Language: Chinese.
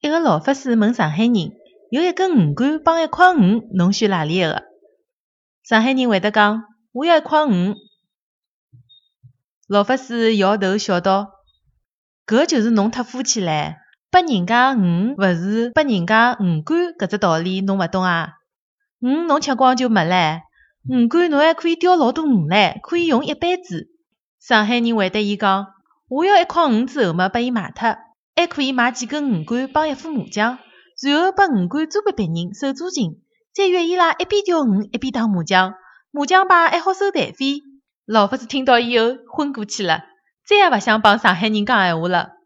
一个老法师问上海人：“有一根鱼竿帮一块鱼，侬选哪里一个？”上海人回答讲：“我要一块鱼。”老法师摇头笑道：“搿就是侬太肤浅唻，拨人家鱼勿是拨人家鱼竿，搿只道理侬勿懂啊？鱼侬吃光就没唻，鱼竿侬还可以钓老多鱼唻，可以用一辈子。”上海人回答伊讲：“我要一块鱼之后嘛，拨伊卖脱，还可以买几根鱼竿帮一副麻将，然后把鱼竿租给别人收租金，再约伊拉一边钓鱼一边打麻将，麻将牌还好收台费。”老法子听到以后昏过去了，再也勿想帮上海人讲闲话了。